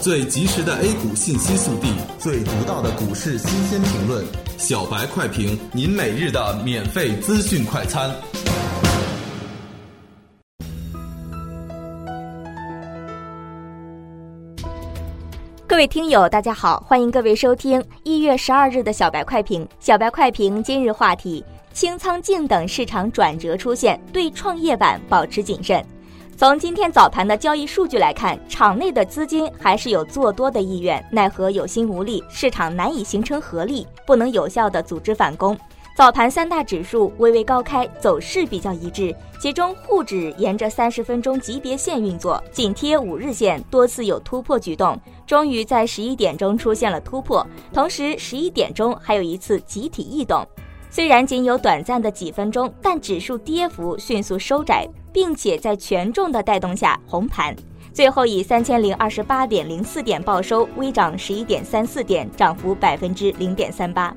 最及时的 A 股信息速递，最独到的股市新鲜评论，小白快评，您每日的免费资讯快餐。各位听友，大家好，欢迎各位收听一月十二日的小白快评。小白快评今日话题：清仓净等市场转折出现，对创业板保持谨慎。从今天早盘的交易数据来看，场内的资金还是有做多的意愿，奈何有心无力，市场难以形成合力，不能有效的组织反攻。早盘三大指数微微高开，走势比较一致，其中沪指沿着三十分钟级别线运作，紧贴五日线，多次有突破举动，终于在十一点钟出现了突破。同时，十一点钟还有一次集体异动，虽然仅有短暂的几分钟，但指数跌幅迅速收窄。并且在权重的带动下红盘，最后以三千零二十八点零四点报收，微涨十一点三四点，涨幅百分之零点三八。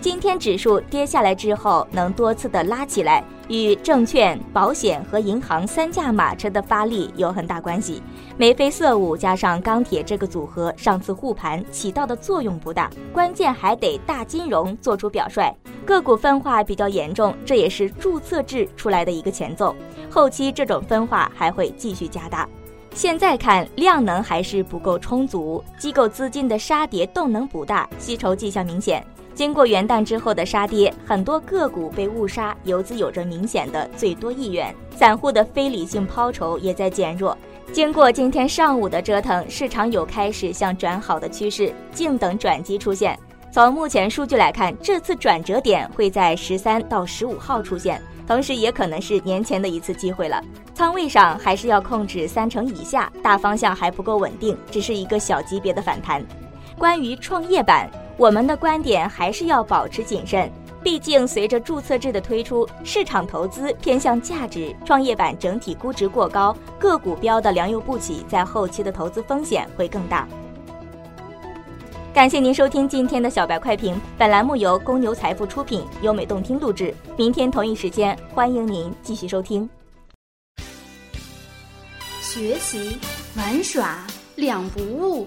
今天指数跌下来之后，能多次的拉起来，与证券、保险和银行三驾马车的发力有很大关系。眉飞色舞加上钢铁这个组合，上次护盘起到的作用不大，关键还得大金融做出表率。个股分化比较严重，这也是注册制出来的一个前奏。后期这种分化还会继续加大。现在看量能还是不够充足，机构资金的杀跌动能不大，吸筹迹象明显。经过元旦之后的杀跌，很多个股被误杀，游资有着明显的最多意愿，散户的非理性抛筹也在减弱。经过今天上午的折腾，市场有开始向转好的趋势，静等转机出现。从目前数据来看，这次转折点会在十三到十五号出现，同时也可能是年前的一次机会了。仓位上还是要控制三成以下，大方向还不够稳定，只是一个小级别的反弹。关于创业板。我们的观点还是要保持谨慎，毕竟随着注册制的推出，市场投资偏向价值，创业板整体估值过高，个股标的良莠不齐，在后期的投资风险会更大。感谢您收听今天的小白快评，本栏目由公牛财富出品，优美动听录制。明天同一时间，欢迎您继续收听。学习玩耍两不误。